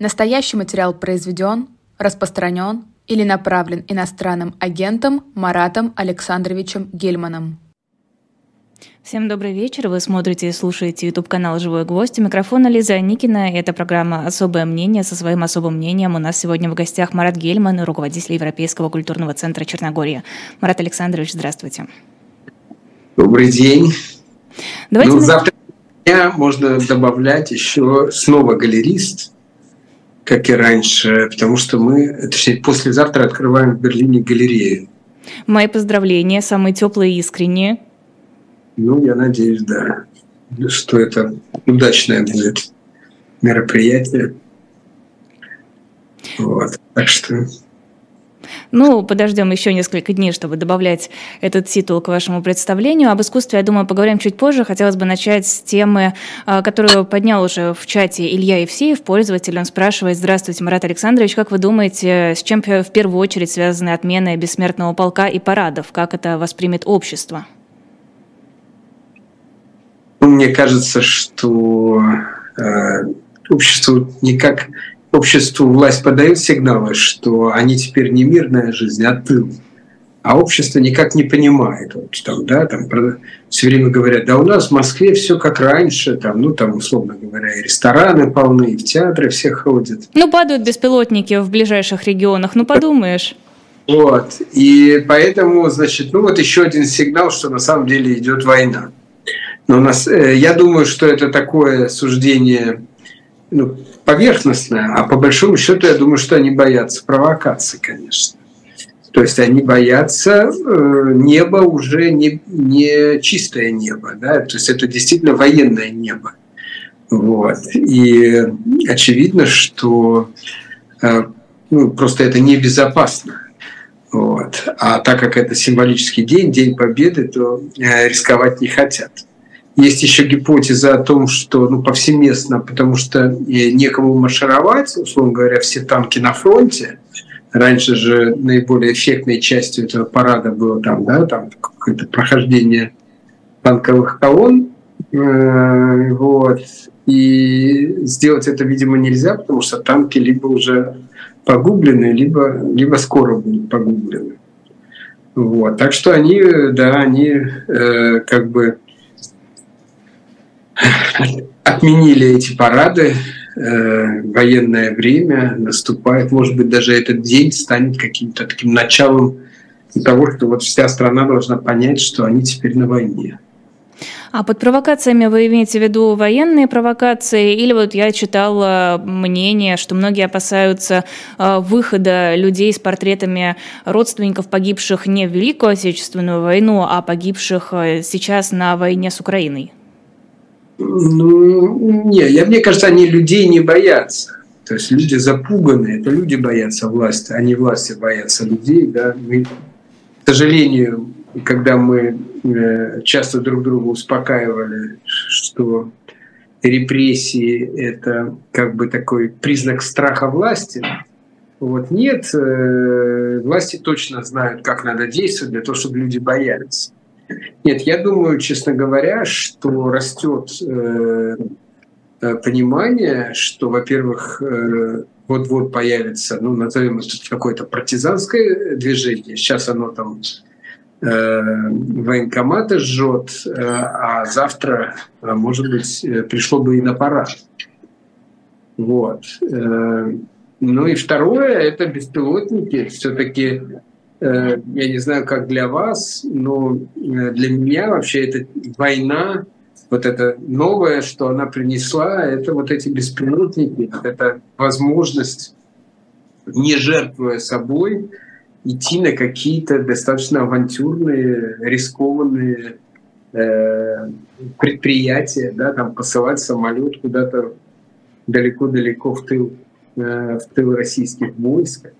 Настоящий материал произведен, распространен или направлен иностранным агентом Маратом Александровичем Гельманом. Всем добрый вечер. Вы смотрите и слушаете YouTube-канал «Живой гвоздь». У микрофона Лиза Никина. Это программа «Особое мнение». Со своим особым мнением у нас сегодня в гостях Марат Гельман, руководитель Европейского культурного центра Черногория. Марат Александрович, здравствуйте. Добрый день. Давайте ну, завтра дня можно добавлять еще снова галерист, как и раньше, потому что мы, точнее, послезавтра открываем в Берлине галерею. Мои поздравления, самые теплые и искренние. Ну, я надеюсь, да, что это удачное будет мероприятие. Вот. Так что ну, подождем еще несколько дней, чтобы добавлять этот титул к вашему представлению. Об искусстве, я думаю, поговорим чуть позже. Хотелось бы начать с темы, а, которую поднял уже в чате Илья Евсеев, пользователь. Он спрашивает, здравствуйте, Марат Александрович, как вы думаете, с чем в первую очередь связаны отмены бессмертного полка и парадов? Как это воспримет общество? Мне кажется, что э, обществу никак обществу власть подает сигналы, что они теперь не мирная жизнь, а тыл. А общество никак не понимает. Вот, там, да, там, все время говорят, да у нас в Москве все как раньше, там, ну там, условно говоря, и рестораны полны, и в театры все ходят. Ну, падают беспилотники в ближайших регионах, ну подумаешь. Вот. И поэтому, значит, ну вот еще один сигнал, что на самом деле идет война. Но у нас, э, я думаю, что это такое суждение ну, поверхностная, а по большому счету я думаю, что они боятся провокации, конечно. То есть они боятся э, неба уже не, не чистое небо, да, то есть это действительно военное небо. Вот. И очевидно, что э, ну, просто это небезопасно. Вот. А так как это символический день, День Победы, то э, рисковать не хотят. Есть еще гипотеза о том, что ну, повсеместно, потому что э, некому маршировать, условно говоря, все танки на фронте. Раньше же наиболее эффектной частью этого парада было там, да, там какое-то прохождение танковых колонн. Э, вот. И сделать это, видимо, нельзя, потому что танки либо уже погублены, либо, либо скоро будут погублены. Вот. Так что они, да, они э, как бы отменили эти парады, э, военное время наступает, может быть, даже этот день станет каким-то таким началом того, что вот вся страна должна понять, что они теперь на войне. А под провокациями вы имеете в виду военные провокации? Или вот я читала мнение, что многие опасаются э, выхода людей с портретами родственников погибших не в Великую Отечественную войну, а погибших э, сейчас на войне с Украиной? Ну, не, я, мне кажется, они людей не боятся. То есть люди запуганы, это люди боятся власти, а не власти боятся людей. Да? Мы, к сожалению, когда мы э, часто друг друга успокаивали, что репрессии – это как бы такой признак страха власти, вот нет, э, власти точно знают, как надо действовать для того, чтобы люди боялись. Нет, я думаю, честно говоря, что растет э, э, понимание, что, во-первых, э, вот-вот появится, ну, назовем это какое-то партизанское движение. Сейчас оно там э, военкоматы жжет, э, а завтра, э, может быть, э, пришло бы и на парад. Вот. Э, ну и второе – это беспилотники. Все-таки Э, я не знаю, как для вас, но э, для меня вообще эта война, вот это новое, что она принесла, это вот эти беспилотники, это возможность, не жертвуя собой, идти на какие-то достаточно авантюрные, рискованные э, предприятия, да, там посылать самолет куда-то далеко-далеко в тыл, э, в тыл российских войск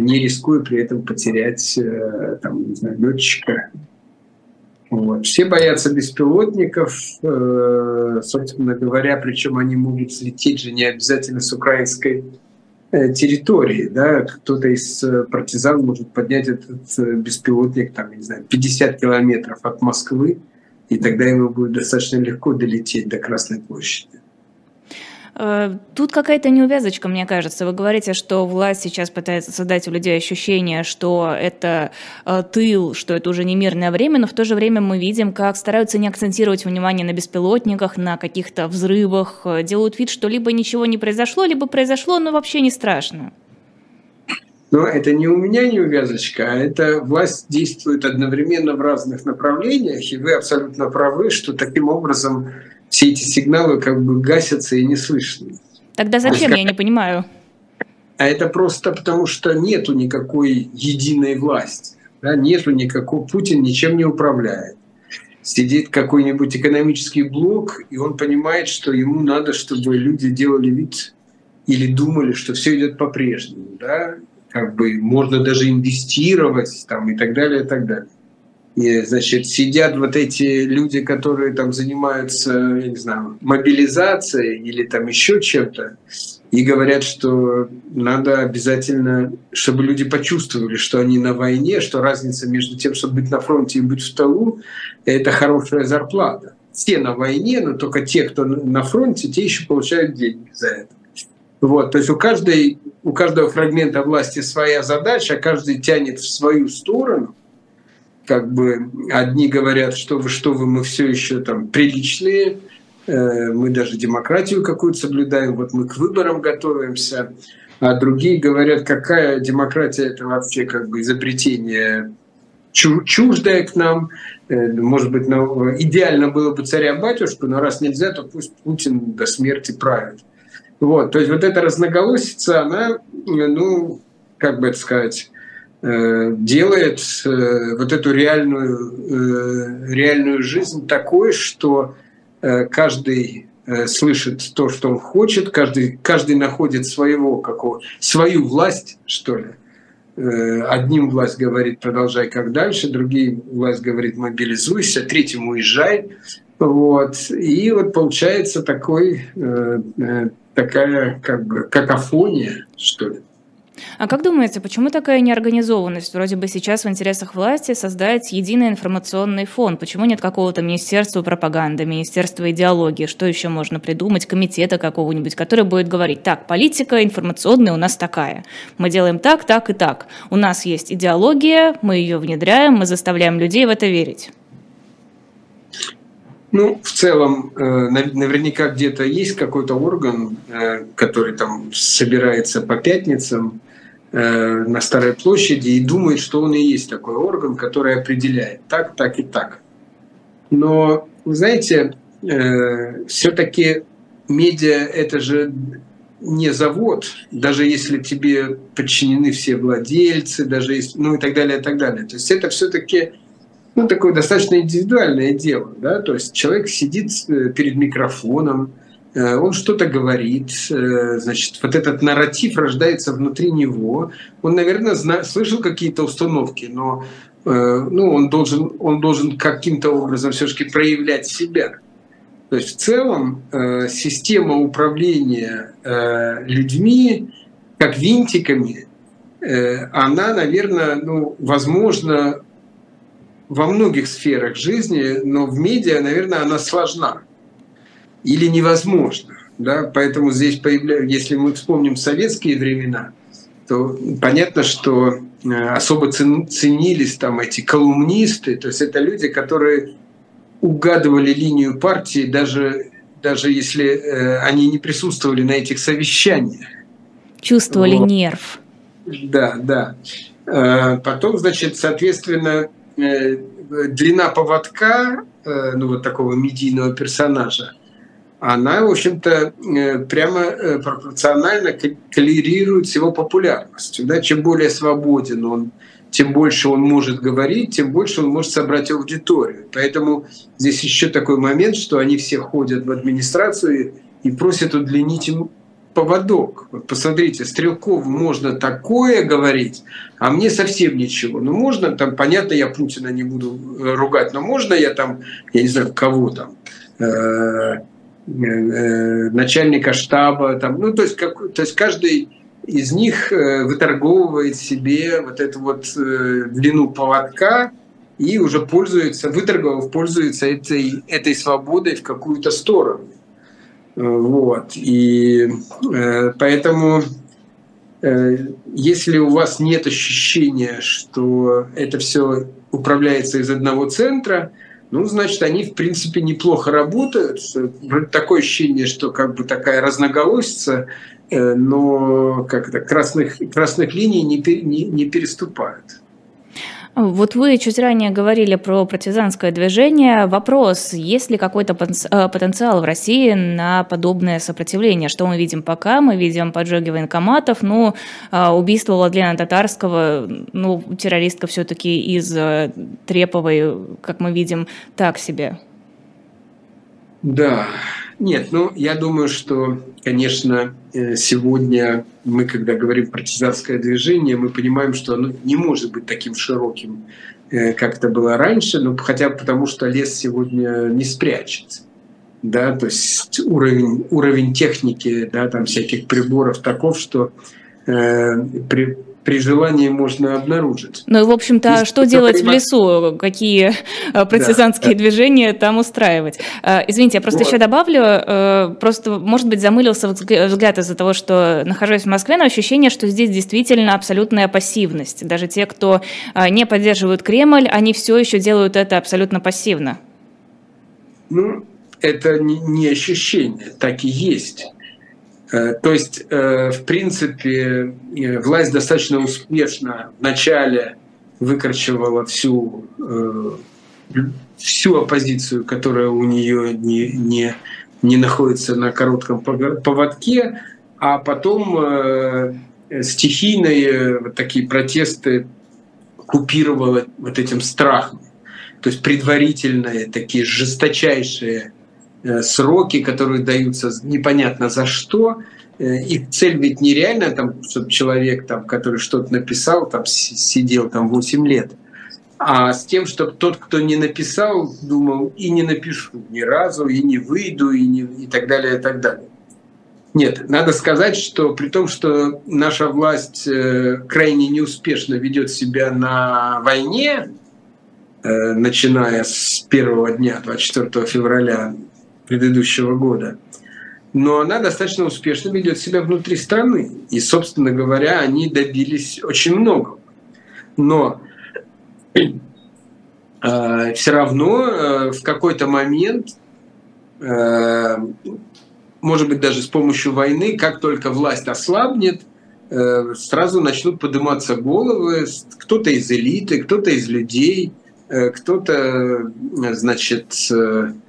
не рискуя при этом потерять э, там, не знаю, летчика. Вот. Все боятся беспилотников, э, собственно говоря, причем они могут слететь же не обязательно с украинской э, территории. Да? Кто-то из партизан может поднять этот беспилотник там, не знаю, 50 километров от Москвы, и тогда ему будет достаточно легко долететь до Красной площади. Э, тут какая-то неувязочка, мне кажется. Вы говорите, что власть сейчас пытается создать у людей ощущение, что это э, тыл, что это уже не мирное время, но в то же время мы видим, как стараются не акцентировать внимание на беспилотниках, на каких-то взрывах, э, делают вид, что либо ничего не произошло, либо произошло, но вообще не страшно. Но это не у меня неувязочка, а это власть действует одновременно в разных направлениях, и вы абсолютно правы, что таким образом все эти сигналы как бы гасятся и не слышны. Тогда зачем, есть, я не понимаю? А это просто потому, что нету никакой единой власти. Да, нету никакого, Путин ничем не управляет. Сидит какой-нибудь экономический блок, и он понимает, что ему надо, чтобы люди делали вид или думали, что все идет по-прежнему. Да? Как бы можно даже инвестировать там, и так далее, и так далее. И, значит, сидят вот эти люди, которые там занимаются, я не знаю, мобилизацией или там еще чем-то, и говорят, что надо обязательно, чтобы люди почувствовали, что они на войне, что разница между тем, чтобы быть на фронте и быть в столу, это хорошая зарплата. Все на войне, но только те, кто на фронте, те еще получают деньги за это. Вот, то есть у, каждой, у каждого фрагмента власти своя задача, каждый тянет в свою сторону – как бы одни говорят, что вы, что вы, мы все еще там приличные, э, мы даже демократию какую-то соблюдаем, вот мы к выборам готовимся, а другие говорят, какая демократия это вообще как бы изобретение чуждое к нам, э, может быть, ну, идеально было бы царя-батюшку, но раз нельзя, то пусть Путин до смерти правит. Вот, то есть вот эта разноголосица, она, ну, как бы это сказать, делает э, вот эту реальную, э, реальную жизнь такой, что каждый слышит то, что он хочет, каждый, каждый находит своего, какого, свою власть, что ли. Одним власть говорит «продолжай как дальше», другим власть говорит «мобилизуйся», третьему «уезжай». Вот. И вот получается такой, такая как бы какофония, что ли. А как думаете, почему такая неорганизованность? Вроде бы сейчас в интересах власти создать единый информационный фон. Почему нет какого-то министерства пропаганды, министерства идеологии? Что еще можно придумать? Комитета какого-нибудь, который будет говорить, так, политика информационная у нас такая. Мы делаем так, так и так. У нас есть идеология, мы ее внедряем, мы заставляем людей в это верить. Ну, в целом, э, наверняка где-то есть какой-то орган, э, который там собирается по пятницам на Старой площади и думает, что он и есть такой орган, который определяет так, так и так. Но, вы знаете, э, все-таки медиа – это же не завод, даже если тебе подчинены все владельцы, даже если, ну и так далее, и так далее. То есть это все-таки ну, такое достаточно индивидуальное дело. Да? То есть человек сидит э, перед микрофоном, Э, он что-то говорит, э, значит, вот этот нарратив рождается внутри него. Он, наверное, зна- слышал какие-то установки, но э, ну, он, должен, он должен каким-то образом все-таки проявлять себя. То есть в целом система управления людьми как винтиками, она, наверное, ну, возможно, во многих сферах жизни, но в медиа, наверное, она сложна или невозможно. Да? Поэтому здесь, появляются, если мы вспомним советские времена, то понятно, что э, особо ценились там эти колумнисты, то есть это люди, которые угадывали линию партии, даже, даже если э, они не присутствовали на этих совещаниях. Чувствовали вот. нерв. Да, да. Э, потом, значит, соответственно, длина поводка, ну вот такого медийного персонажа, она, в общем-то, э, прямо э, пропорционально коллерирует с его популярностью. Да? Чем более свободен он, тем больше он может говорить, тем больше он может собрать аудиторию. Поэтому здесь еще такой момент, что они все ходят в администрацию и просят удлинить им поводок. Вот посмотрите, Стрелкову можно такое говорить, а мне совсем ничего. Ну, можно там, понятно, я Путина не буду э, ругать, но можно я там, я не знаю, кого там, начальника штаба, там, ну, то есть, как, то есть каждый из них э, выторговывает себе вот эту вот э, длину поводка и уже пользуется, выторговав, пользуется этой, этой свободой в какую-то сторону. Вот. И поэтому если у вас нет ощущения, что это все управляется из одного центра, ну, значит, они, в принципе, неплохо работают. Такое ощущение, что как бы такая разноголосица, э, но как это, красных, красных линий не, не, не переступают. Вот вы чуть ранее говорили про партизанское движение. Вопрос, есть ли какой-то э, потенциал в России на подобное сопротивление? Что мы видим пока? Мы видим поджоги военкоматов, ну, а, убийство Владлена Татарского, ну, террористка все-таки из э, Треповой, как мы видим, так себе. Да, нет, ну, я думаю, что, конечно, э, сегодня мы, когда говорим партизанское движение, мы понимаем, что оно не может быть таким широким, э, как это было раньше, ну, хотя бы потому, что лес сегодня не спрячется. Да, то есть уровень, уровень техники, да, там всяких приборов таков, что э, при, при желании можно обнаружить. Ну и, в общем-то, что делать понимать... в лесу? Какие э, партизанские да, движения там устраивать? Э, извините, я просто вот. еще добавлю, э, просто, может быть, замылился взгляд из-за того, что нахожусь в Москве, но ощущение, что здесь действительно абсолютная пассивность. Даже те, кто не поддерживают Кремль, они все еще делают это абсолютно пассивно. Ну, это не ощущение, так и есть. Э, то есть, э, в принципе, э, власть достаточно успешно вначале выкорчевала всю, всю оппозицию, которая у нее не, не, не находится на коротком поводке, а потом стихийные вот такие протесты купировала вот этим страхом. То есть предварительные такие жесточайшие сроки, которые даются непонятно за что. Э, их цель ведь нереально, там, чтобы человек, там, который что-то написал, там, сидел там 8 лет. А с тем, чтобы тот, кто не написал, думал, и не напишу ни разу, и не выйду, и, не, и так далее, и так далее. Нет, надо сказать, что при том, что наша власть э, крайне неуспешно ведет себя на войне, начиная с первого дня, 24 февраля предыдущего года. Но она достаточно успешно ведет себя внутри страны. И, собственно говоря, они добились очень многого. Но э, все равно э, в какой-то момент, э, может быть, даже с помощью войны, как только власть ослабнет, э, сразу начнут подниматься головы, кто-то из элиты, кто-то из людей, э, кто-то, значит, э, Э,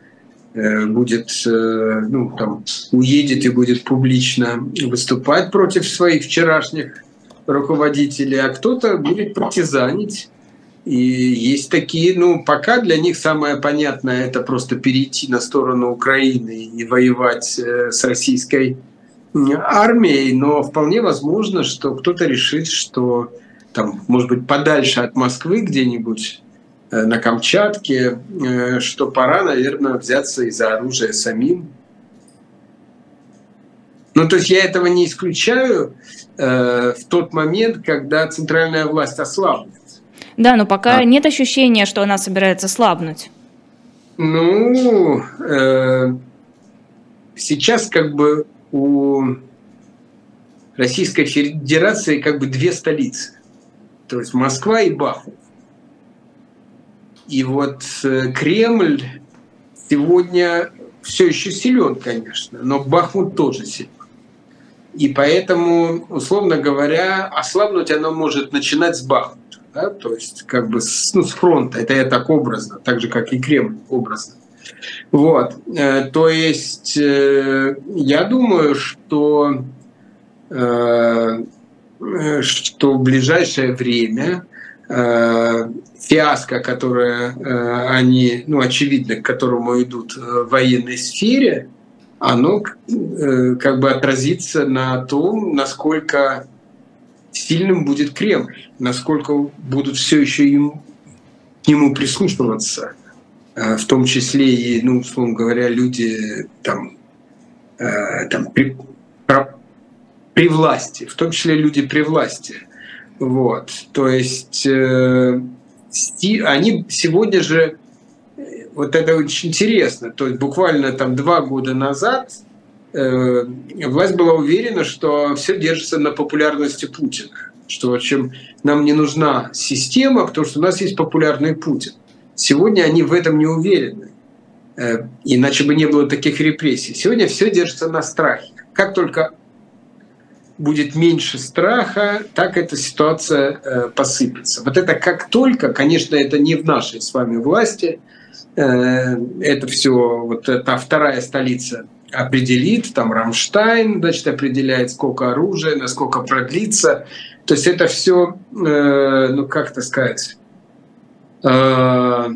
будет, э, ну, там, уедет и будет публично выступать против своих вчерашних руководителей, а кто-то будет партизанить. И есть такие, ну, пока для них самое понятное – это просто перейти на сторону Украины и воевать э, с российской армией, но вполне возможно, что кто-то решит, что там, может быть, подальше от Москвы где-нибудь Э, на Камчатке, э, что пора, наверное, взяться и за оружие самим. Ну, то есть я этого не исключаю э, в тот момент, когда центральная власть ослабнет. Да, но пока а. нет ощущения, что она собирается слабнуть. Ну, э, сейчас как бы у Российской Федерации как бы две столицы. То есть Москва и Бахмут. И вот э, Кремль сегодня все еще силен, конечно, но Бахмут тоже силен. И поэтому, условно говоря, ослабнуть оно может начинать с Бахмута. Да? То есть как бы с, ну, с фронта. Это я так образно, так же, как и Кремль образно. Вот. Э, то есть э, я думаю, что, что в ближайшее время фиаско, которое э, они, ну, очевидно, к которому идут э, в военной сфере, оно как бы отразится на том, насколько сильным будет Кремль, насколько будут все еще им, к нему прислушиваться, в том числе и, ну, условно говоря, люди там, там при, при власти, в том числе люди при власти. Вот, то есть э, они сегодня же, вот это очень интересно, то есть буквально там два года назад э, власть была уверена, что все держится на популярности Путина. Что, в общем, нам не нужна система, потому что у нас есть популярный Путин. Сегодня они в этом не уверены. Э, иначе бы не было таких репрессий. Сегодня все держится на страхе. Как только будет меньше страха, так эта ситуация э, посыпется. Вот это как только, конечно, это не в нашей с вами власти, э, это все, вот эта вторая столица определит, там Рамштайн, значит, определяет, сколько оружия, насколько продлится. То есть это все, э, ну как это сказать, э,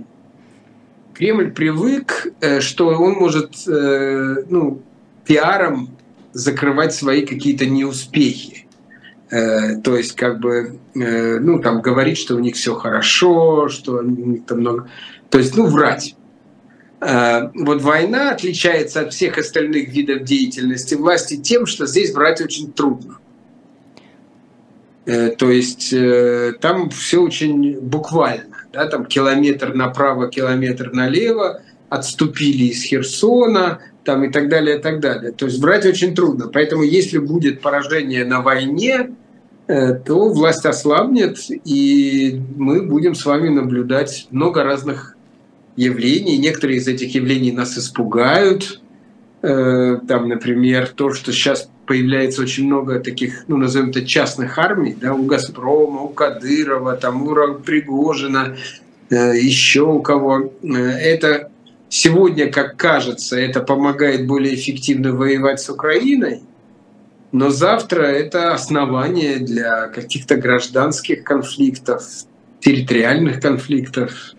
Кремль привык, э, что он может, э, ну, пиаром закрывать свои какие-то неуспехи. Э, то есть, как бы, э, ну, там, говорить, что у них все хорошо, что у них там много... То есть, ну, врать. Э, вот война отличается от всех остальных видов деятельности власти тем, что здесь врать очень трудно. То есть там все очень буквально. Да, там километр направо, километр налево, отступили из Херсона, там и так далее, и так далее. То есть врать очень трудно. Поэтому если будет поражение на войне, э, то власть ослабнет, и мы будем с вами наблюдать много разных явлений. Некоторые из этих явлений нас испугают. Э, там, например, то, что сейчас появляется очень много таких, ну, назовем это частных армий, да, у «Газпрома», у Кадырова, там, у Пригожина, э, еще у кого. Это Сегодня, как кажется, это помогает более эффективно воевать с Украиной, но завтра это основание для каких-то гражданских конфликтов, территориальных конфликтов.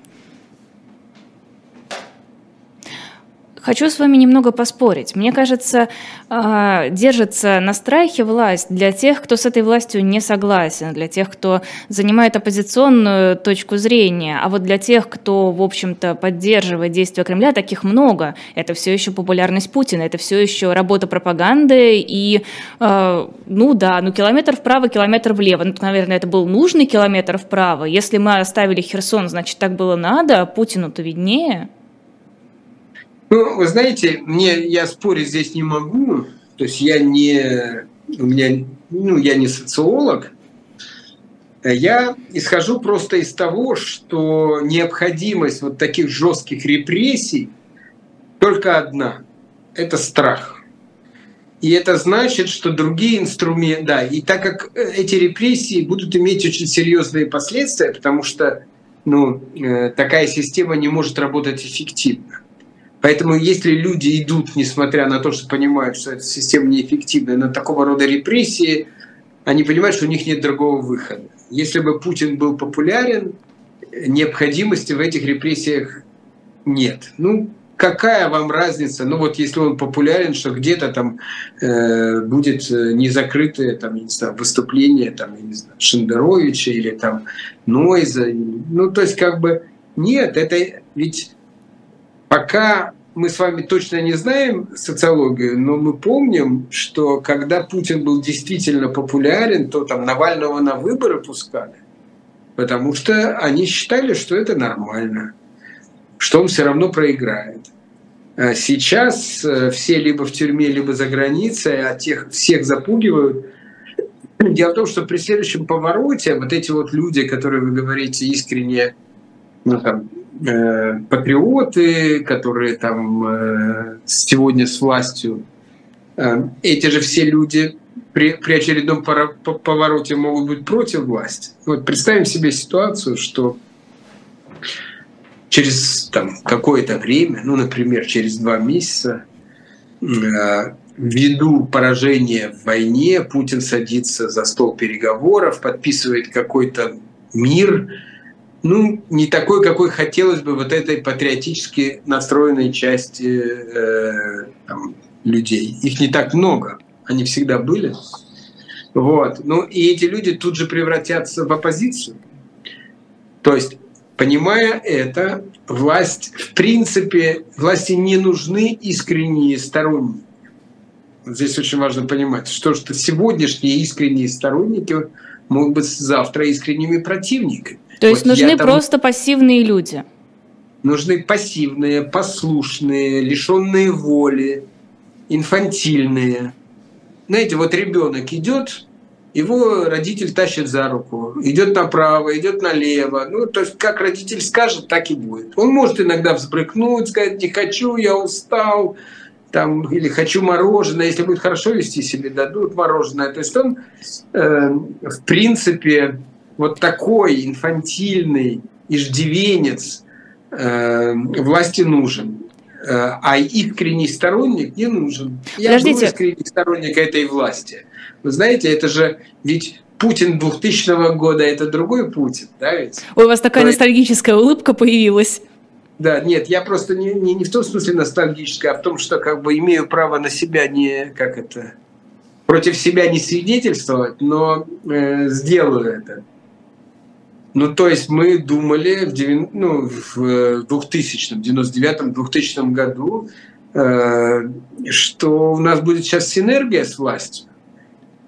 Хочу с вами немного поспорить. Мне кажется, а, держится на страхе власть для тех, кто с этой властью не согласен, для тех, кто занимает оппозиционную точку зрения. А вот для тех, кто, в общем-то, поддерживает действия Кремля, таких много. Это все еще популярность Путина, это все еще работа пропаганды. И, а, ну да, ну километр вправо, километр влево. Ну, наверное, это был нужный километр вправо. Если мы оставили Херсон, значит, так было надо, Путину-то виднее. Ну, вы знаете, мне я спорить здесь не могу. То есть я не, у меня, ну, я не социолог. Я исхожу просто из того, что необходимость вот таких жестких репрессий только одна – это страх. И это значит, что другие инструменты, да, и так как эти репрессии будут иметь очень серьезные последствия, потому что ну, э, такая система не может работать эффективно. Поэтому если люди идут, несмотря на то, что понимают, что эта система неэффективна, на такого рода репрессии, они понимают, что у них нет другого выхода. Если бы Путин был популярен, необходимости в этих репрессиях нет. Ну, какая вам разница? Ну вот если он популярен, что где-то там э, будет э, незакрытое там, не знаю, выступление там, не знаю, Шендеровича или там Нойза. Ну то есть как бы нет, это ведь Пока мы с вами точно не знаем социологию, но мы помним, что когда Путин был действительно популярен, то там Навального на выборы пускали, потому что они считали, что это нормально, что он все равно проиграет. А сейчас э, все либо в тюрьме, либо за границей, а тех всех запугивают. Дело в том, что при следующем повороте вот эти вот люди, которые вы говорите искренне, ну, там, э, патриоты, которые там э, сегодня с властью, э, эти же все люди при, при очередном повороте могут быть против власти. Вот представим себе ситуацию, что через там, какое-то время, ну, например, через два месяца, ввиду поражения в войне Путин садится за стол переговоров, подписывает какой-то мир, ну, не такой, какой хотелось бы вот этой патриотически настроенной части э, там, людей. Их не так много, они всегда были. Вот. Ну, и эти люди тут же превратятся в оппозицию. То есть, понимая это, власть, в принципе, власти не нужны искренние сторонники. Здесь очень важно понимать, что, что сегодняшние искренние сторонники могут быть завтра искренними противниками. То есть вот нужны там... просто пассивные люди? Нужны пассивные, послушные, лишенные воли. инфантильные. Знаете, вот ребенок идет, его родитель тащит за руку, идет направо, идет налево. Ну, то есть, как родитель скажет, так и будет. Он может иногда взбрыкнуть, сказать, не хочу, я устал, там, или хочу мороженое, если будет хорошо вести себя, дадут мороженое. То есть он, э, в принципе, вот такой инфантильный иждивенец э, власти нужен. Э, а искренний сторонник не нужен. Я Подождите. был искренний сторонник этой власти. Вы знаете, это же ведь Путин 2000 года – это другой Путин, да ведь? Ой, у вас такая То ностальгическая улыбка появилась. Да, нет, я просто не, не, не в том смысле ностальгическая, а в том, что как бы имею право на себя не, как это, против себя не свидетельствовать, но э, сделаю это. Ну, то есть мы думали в, 9, ну, в 2000, 99-2000 году, э, что у нас будет сейчас синергия с властью,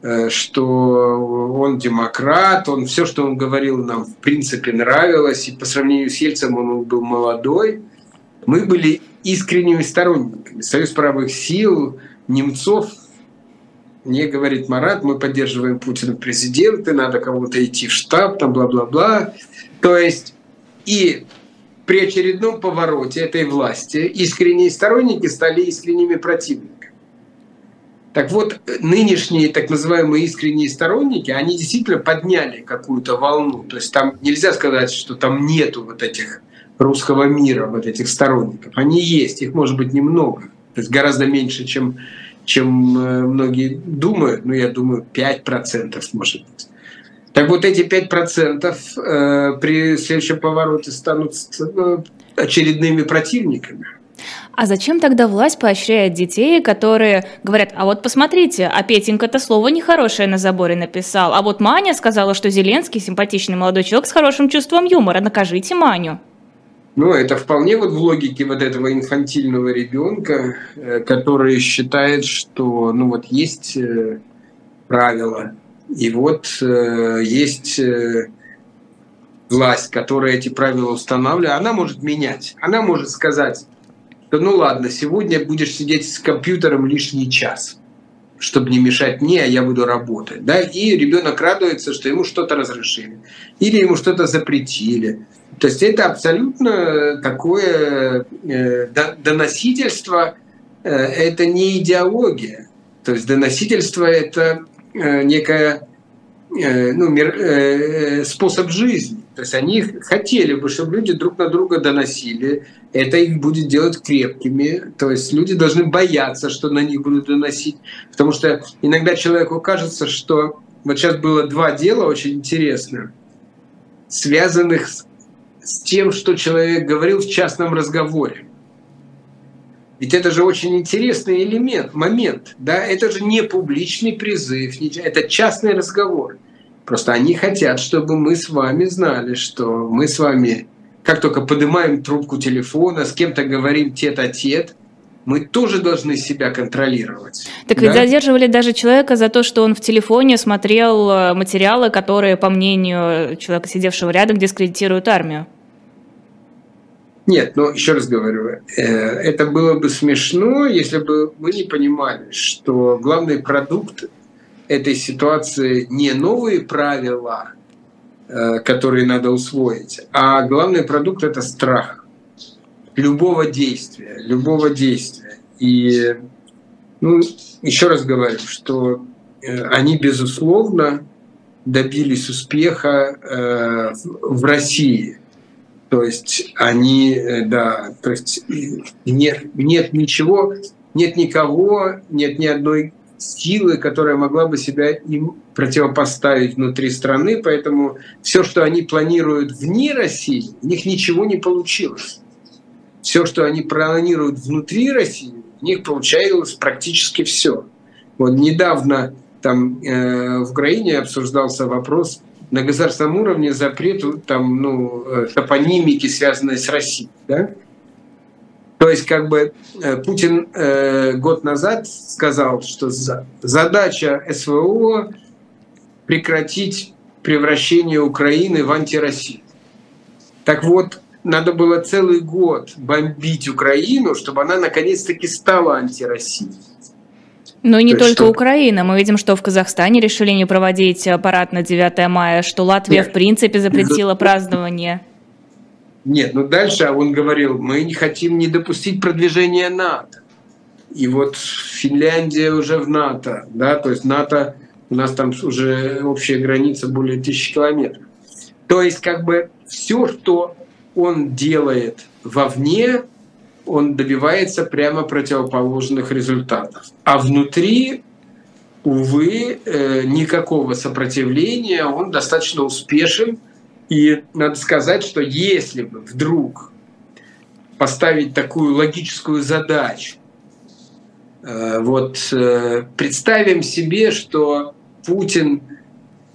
э, что он демократ, он все, что он говорил, нам в принципе нравилось, и по сравнению с Ельцем он был молодой. Мы были искренними сторонниками. Союз правых сил, Немцов мне говорит Марат, мы поддерживаем Путина президенты, надо кого-то идти в штаб, там бла-бла-бла. То есть и при очередном повороте этой власти искренние сторонники стали искренними противниками. Так вот, нынешние так называемые искренние сторонники, они действительно подняли какую-то волну. То есть там нельзя сказать, что там нету вот этих русского мира, вот этих сторонников. Они есть, их может быть немного. То есть гораздо меньше, чем чем э, многие думают, ну, я думаю, 5% может быть. Так вот эти 5% э, при следующем повороте станут э, очередными противниками. А зачем тогда власть поощряет детей, которые говорят, а вот посмотрите, а Петенька-то слово нехорошее на заборе написал, а вот Маня сказала, что Зеленский симпатичный молодой человек с хорошим чувством юмора, накажите Маню. Ну, это вполне вот в логике вот этого инфантильного ребенка, э, который считает, что, ну, вот есть э, правила, и вот э, есть власть, которая эти правила устанавливает, она может менять. Она может сказать, что ну ладно, сегодня будешь сидеть с компьютером лишний час, чтобы не мешать мне, а я буду работать. Да? И ребенок радуется, что ему что-то разрешили. Или ему что-то запретили то есть это абсолютно такое э, доносительство, э, это не идеология. То есть доносительство это э, некая ну, мир, способ жизни. То есть они хотели бы, чтобы люди друг на друга доносили. Это их будет делать крепкими. То есть люди должны бояться, что на них будут доносить. Потому что иногда человеку кажется, что вот сейчас было два дела очень интересных, связанных с с тем, что человек говорил в частном разговоре. Ведь это же очень интересный элемент, момент. Да? Это же не публичный призыв, это частный разговор. Просто они хотят, чтобы мы с вами знали, что мы с вами, как только поднимаем трубку телефона, с кем-то говорим тет-а-тет, мы тоже должны себя контролировать. Так да? ведь задерживали даже человека за то, что он в телефоне смотрел э, материалы, которые, по мнению человека, сидевшего рядом, дискредитируют армию. Нет, но еще раз говорю, э, это было бы смешно, если бы мы не понимали, что главный продукт этой ситуации не новые правила, э, которые надо усвоить, а главный продукт это страх любого действия, любого действия. И ну, еще раз говорю, что э, они безусловно добились успеха в России – то есть они, э, да, то есть нет, нет ничего, нет никого, нет ни одной силы, которая могла бы себя им противопоставить внутри страны, поэтому все, что они планируют вне России, у них ничего не получилось. Все, что они планируют внутри России, у них получалось практически все. Вот недавно там э, в Украине обсуждался вопрос на государственном уровне запрет там, ну, э, топонимики, связанной с Россией. Да? То есть как бы э, Путин э, год назад сказал, что задача СВО прекратить превращение Украины в антироссию. Так вот, надо было целый год бомбить Украину, чтобы она наконец-таки стала антироссией. Ну и не То только что... Украина. Мы видим, что в Казахстане решили не проводить парад на 9 мая, что Латвия Нет. в принципе запретила празднование. Нет, ну дальше он говорил, мы не хотим не допустить продвижения НАТО. И вот Финляндия уже в НАТО, да, то есть НАТО, у нас там уже общая граница более тысячи километров. То есть как бы все, что он делает вовне, он добивается прямо противоположных результатов. А внутри, увы, э, никакого сопротивления, он достаточно успешен. И надо сказать, что если бы вдруг поставить такую логическую задачу, э, вот э, представим себе, что Путин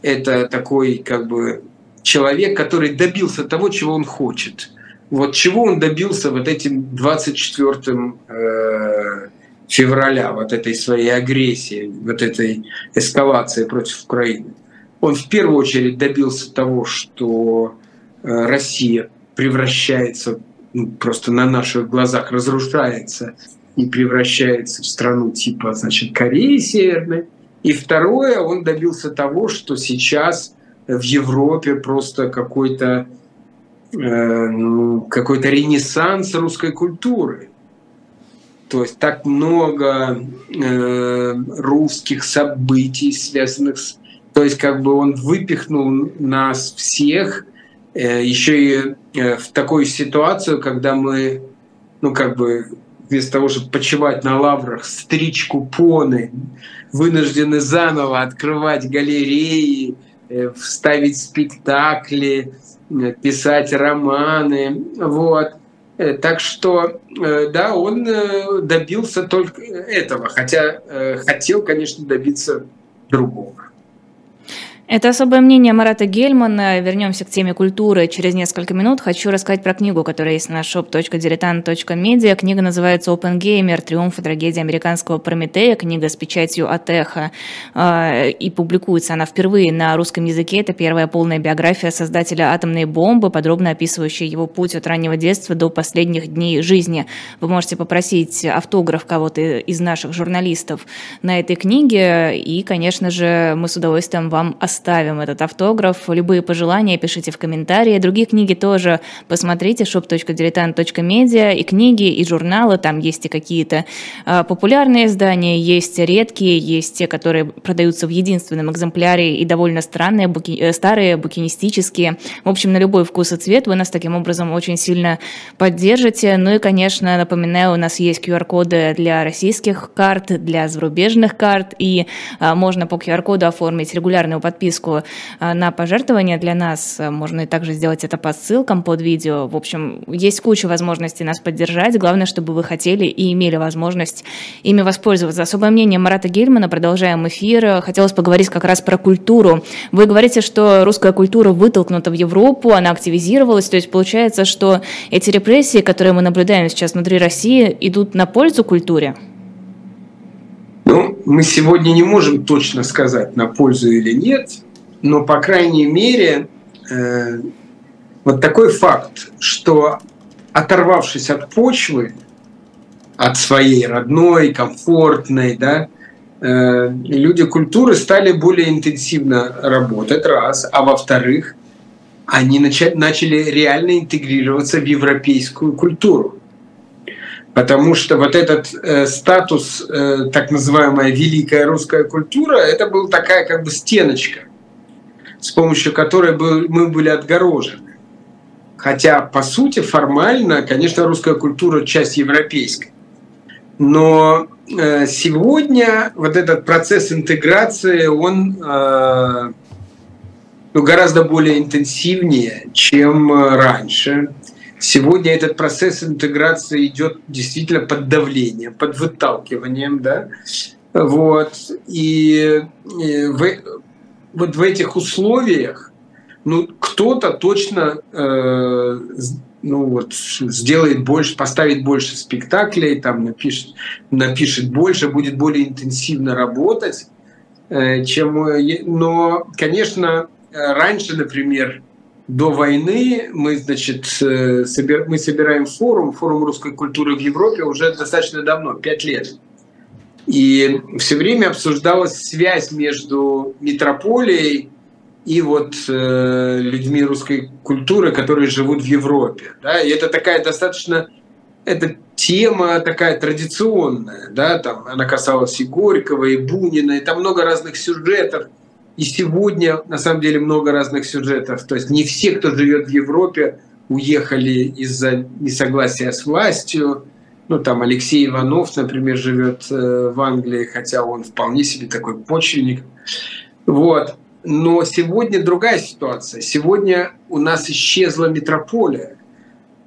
это такой как бы человек, который добился того, чего он хочет – вот чего он добился вот этим 24 э, февраля, вот этой своей агрессии, вот этой эскалации против Украины. Он в первую очередь добился того, что э, Россия превращается ну, просто на наших глазах разрушается и превращается в страну типа значит, Кореи Северной. И второе, он добился того, что сейчас в Европе просто какой-то Э, ну, какой-то ренессанс русской культуры. То есть так много э, русских событий, связанных с... То есть как бы он выпихнул нас всех э, еще и в такую ситуацию, когда мы, ну как бы вместо того, чтобы почивать на лаврах, стричь купоны, вынуждены заново открывать галереи, вставить спектакли, писать романы. Вот. Э, так что, э, да, он э, добился только этого, хотя хотел, конечно, добиться другого. Это особое мнение Марата Гельмана. Вернемся к теме культуры через несколько минут. Хочу рассказать про книгу, которая есть на shop.diletant.media. Книга называется «Open Gamer. Триумф и трагедия американского Прометея». Книга с печатью от Эхо. И публикуется она впервые на русском языке. Это первая полная биография создателя атомной бомбы, подробно описывающая его путь от раннего детства до последних дней жизни. Вы можете попросить автограф кого-то из наших журналистов на этой книге. И, конечно же, мы с удовольствием вам оставим оставим этот автограф. Любые пожелания пишите в комментарии. Другие книги тоже посмотрите, shop.diletant.media. И книги, и журналы, там есть и какие-то э, популярные издания, есть редкие, есть те, которые продаются в единственном экземпляре и довольно странные, буки, э, старые, букинистические. В общем, на любой вкус и цвет вы нас таким образом очень сильно поддержите. Ну и, конечно, напоминаю, у нас есть QR-коды для российских карт, для зарубежных карт, и э, можно по QR-коду оформить регулярную подписку подписку э, на пожертвования для нас. Можно и также сделать это по ссылкам под видео. В общем, есть куча возможностей нас поддержать. Главное, чтобы вы хотели и имели возможность ими воспользоваться. Особое мнение Марата Гельмана. Продолжаем эфир. Хотелось поговорить как раз про культуру. Вы говорите, что русская культура вытолкнута в Европу, она активизировалась. То есть получается, что эти репрессии, которые мы наблюдаем сейчас внутри России, идут на пользу культуре? Ну, мы сегодня не можем точно сказать, на пользу или нет, но, по крайней мере, э, вот такой факт, что оторвавшись от почвы, от своей родной, комфортной, да, э, люди культуры стали более интенсивно работать, раз, а во-вторых, они начали реально интегрироваться в европейскую культуру. Потому что вот этот э, статус, э, так называемая великая русская культура, это была такая как бы стеночка, с помощью которой был, мы были отгорожены. Хотя, по сути, формально, конечно, русская культура часть европейской. Но э, сегодня вот этот процесс интеграции, он э, ну, гораздо более интенсивнее, чем э, раньше. Сегодня этот процесс интеграции идет действительно под давлением, под выталкиванием, да, вот. И, и в, вот в этих условиях, ну, кто-то точно, э, ну вот, сделает больше, поставит больше спектаклей, там напишет, напишет больше, будет более интенсивно работать, э, чем, э, но, конечно, раньше, например, до войны мы, значит, э, мы собираем форум, форум русской культуры в Европе уже достаточно давно, пять лет. И все время обсуждалась связь между метрополией и вот э, людьми русской культуры, которые живут в Европе. Да? И это такая достаточно это тема такая традиционная, да, там она касалась и Горького, и Бунина, и там много разных сюжетов. И сегодня, на самом деле, много разных сюжетов. То есть не все, кто живет в Европе, уехали из-за несогласия с властью. Ну, там Алексей Иванов, например, живет э, в Англии, хотя он вполне себе такой почвенник. Вот. Но сегодня другая ситуация. Сегодня у нас исчезла метрополия.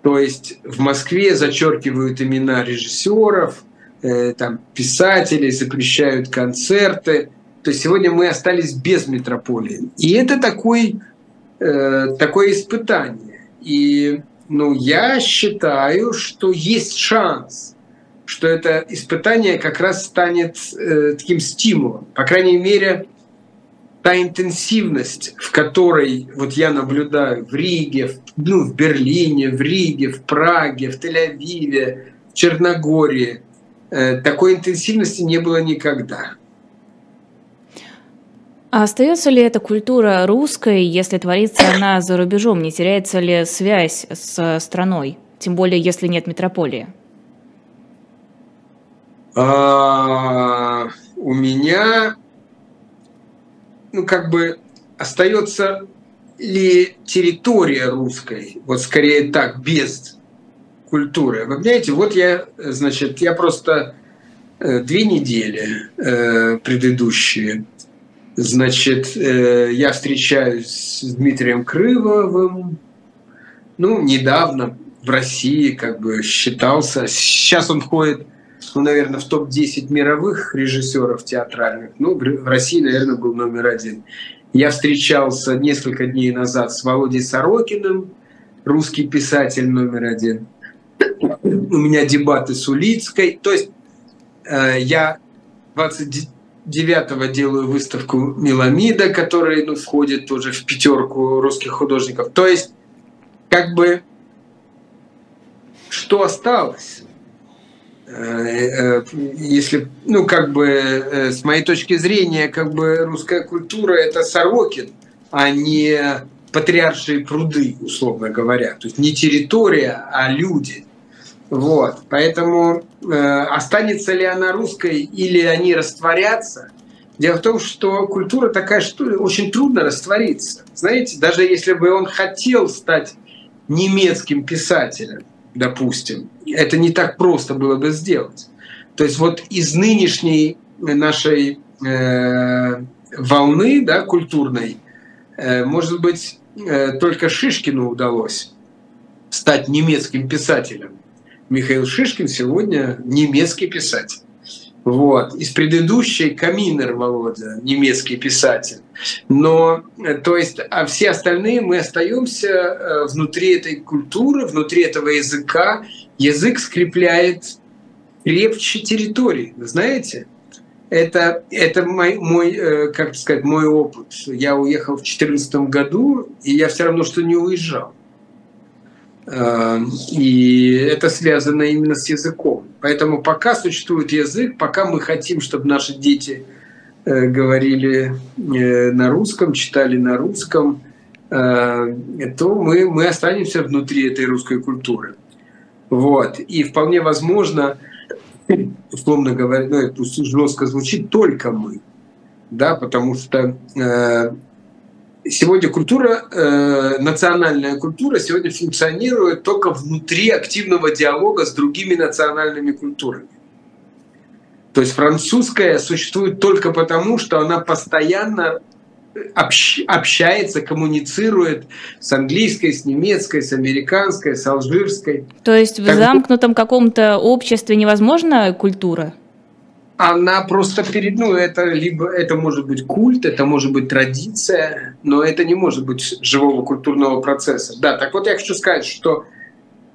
То есть в Москве зачеркивают имена режиссеров, э, там, писателей, запрещают концерты. То сегодня мы остались без метрополии. И это такой, э, такое испытание. И ну, я считаю, что есть шанс, что это испытание как раз станет э, таким стимулом. По крайней мере, та интенсивность, в которой вот я наблюдаю в Риге, в, ну, в Берлине, в Риге, в Праге, в Тель-Авиве, в Черногории, э, такой интенсивности не было никогда. А остается ли эта культура русской, если творится она за рубежом? Не теряется ли связь с страной? Тем более, если нет метрополии. А, у меня ну, как бы остается ли территория русской, вот скорее так, без культуры. Вы понимаете, вот я, значит, я просто э, две недели э, предыдущие, Значит, э, я встречаюсь с Дмитрием Крыловым. Ну, недавно в России как бы считался. Сейчас он входит, ну, наверное, в топ-10 мировых режиссеров театральных. Ну, в России, наверное, был номер один. Я встречался несколько дней назад с Володей Сорокиным, русский писатель номер один. У меня дебаты с Улицкой. То есть э, я 20 девятого делаю выставку Меламида, который ну, входит тоже в пятерку русских художников. То есть, как бы, что осталось? Э, э, если, ну, как бы, э, с моей точки зрения, как бы русская культура – это Сорокин, а не патриаршие пруды, условно говоря. То есть не территория, а люди – вот. Поэтому э, останется ли она русской или они растворятся? Дело в том, что культура такая, что очень трудно раствориться. Знаете, даже если бы он хотел стать немецким писателем, допустим, это не так просто было бы сделать. То есть вот из нынешней нашей э, волны да, культурной, э, может быть, э, только Шишкину удалось стать немецким писателем. Михаил Шишкин сегодня немецкий писатель. Вот. Из предыдущей Каминер Володя, немецкий писатель. Но, э, то есть, а все остальные мы остаемся э, внутри этой культуры, внутри этого языка. Язык скрепляет крепче территории, вы знаете? Это, это мой, мой, э, как сказать, мой опыт. Я уехал в 2014 году, и я все равно, что не уезжал. Эм, и это связано именно с языком. Поэтому пока существует язык, пока мы хотим, чтобы наши дети э, говорили э, на русском, читали на русском, э, то мы, мы останемся внутри этой русской культуры. Вот. И вполне возможно, условно говоря, ну, это жестко звучит, только мы. Да, потому что сегодня культура, э, национальная культура сегодня функционирует только внутри активного диалога с другими национальными культурами. То есть французская существует только потому, что она постоянно общ, общается, коммуницирует с английской, с немецкой, с американской, с алжирской. То есть в как замкнутом каком-то обществе невозможна культура? Она просто перед, ну, это либо это может быть культ, это может быть традиция, но это не может быть живого культурного процесса. Да, так вот я хочу сказать, что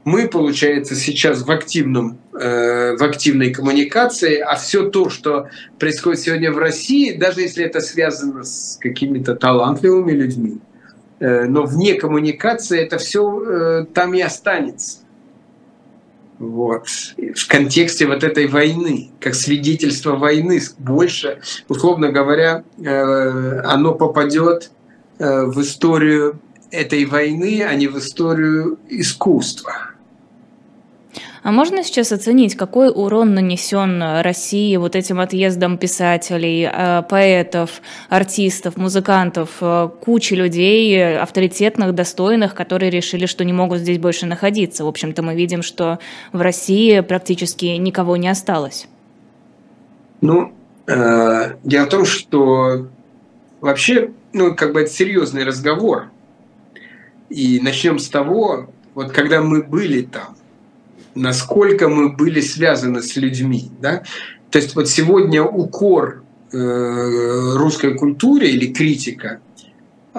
мы, получается, сейчас в активном, э, в активной коммуникации, а все то, что происходит сегодня в России, даже если это связано с какими-то талантливыми людьми, э, но вне коммуникации это все э, там и останется. Вот, в контексте вот этой войны, как свидетельство войны, больше, условно говоря, э, оно попадет э, в историю этой войны, а не в историю искусства. А можно сейчас оценить, какой урон нанесен России вот этим отъездом писателей, э, поэтов, артистов, музыкантов, э, кучи людей, авторитетных, достойных, которые решили, что не могут здесь больше находиться? В общем-то, мы видим, что в России практически никого не осталось. Ну, э, дело в том, что вообще, ну, как бы это серьезный разговор. И начнем с того, вот когда мы были там, насколько мы были связаны с людьми. Да? То есть вот сегодня укор э, русской культуре или критика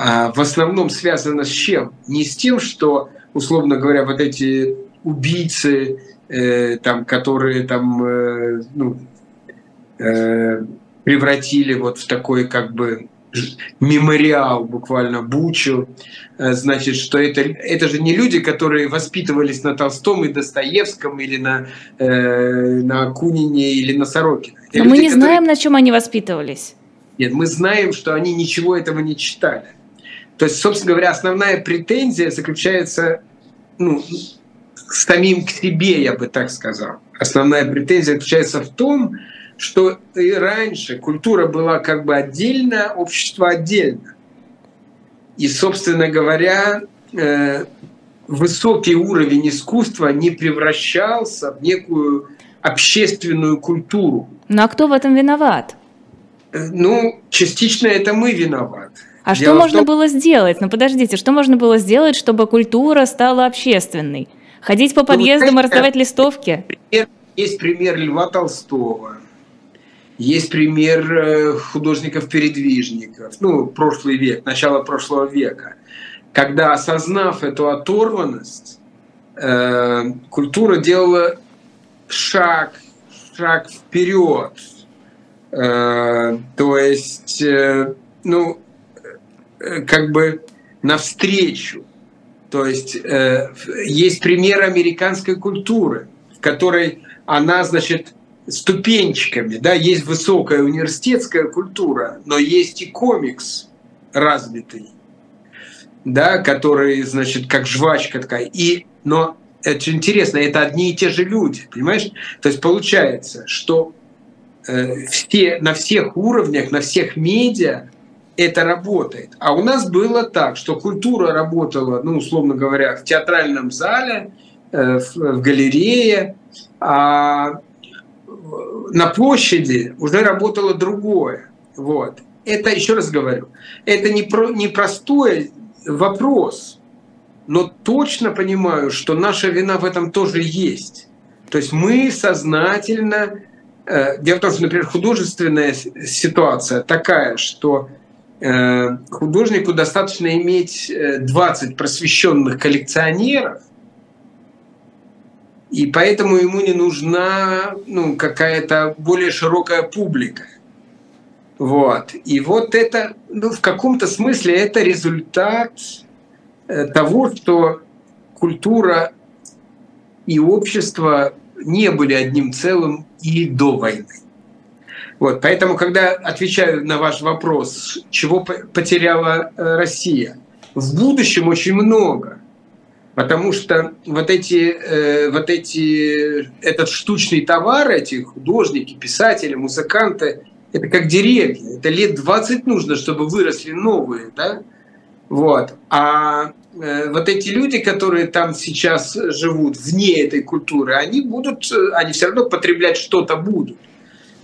а в основном связана с чем? Не с тем, что, условно говоря, вот эти убийцы, э, там, которые там, э, ну, превратили вот в такой как бы мемориал буквально Бучу, э, значит, что это, это же не люди, которые воспитывались на Толстом и Достоевском или на, э, на Акунине или на Сорокине. Но люди, мы не которые... знаем, на чем они воспитывались. Нет, мы знаем, что они ничего этого не читали. То есть, собственно говоря, основная претензия заключается ну, с самим к себе, я бы так сказал. Основная претензия заключается в том, что и раньше культура была как бы отдельно, общество отдельно. И, собственно говоря, э, высокий уровень искусства не превращался в некую общественную культуру. Ну а кто в этом виноват? Э, ну, частично это мы виноваты. А Дело что можно том... было сделать? Ну подождите, что можно было сделать, чтобы культура стала общественной? Ходить по ну, подъездам ну, и раздавать листовки? Пример, есть пример Льва Толстого, есть пример э, художников-передвижников, ну, прошлый век, начало прошлого века, когда, осознав эту оторванность, э, культура делала шаг, шаг вперед. Э, то есть, ну, как бы навстречу. То есть есть пример американской культуры, в которой она, значит, ступенчиками. Да? Есть высокая университетская культура, но есть и комикс развитый, да, который, значит, как жвачка такая. И, но это интересно, это одни и те же люди, понимаешь? То есть получается, что э, все, на всех уровнях, на всех медиа это работает. А у нас было так, что культура работала, ну, условно говоря, в театральном зале, э, в, в галерее, а на площади уже работало другое. Вот. Это, еще раз говорю, это не, про, не простой вопрос, но точно понимаю, что наша вина в этом тоже есть. То есть мы сознательно... Э, дело в том, что, например, художественная ситуация такая, что э, художнику достаточно иметь 20 э, просвещенных коллекционеров, и поэтому ему не нужна ну, какая-то более широкая публика. Вот. И вот это, ну, в каком-то смысле, это результат э, того, что культура и общество не были одним целым и до войны. Вот, поэтому, когда отвечаю на ваш вопрос, чего потеряла э, Россия, в будущем очень много. Потому что вот эти, э, вот эти, этот штучный товар, эти художники, писатели, музыканты, это как деревья. Это лет 20 нужно, чтобы выросли новые. Да? Вот. А э, вот эти люди, которые там сейчас живут вне этой культуры, они будут, они все равно потреблять что-то будут.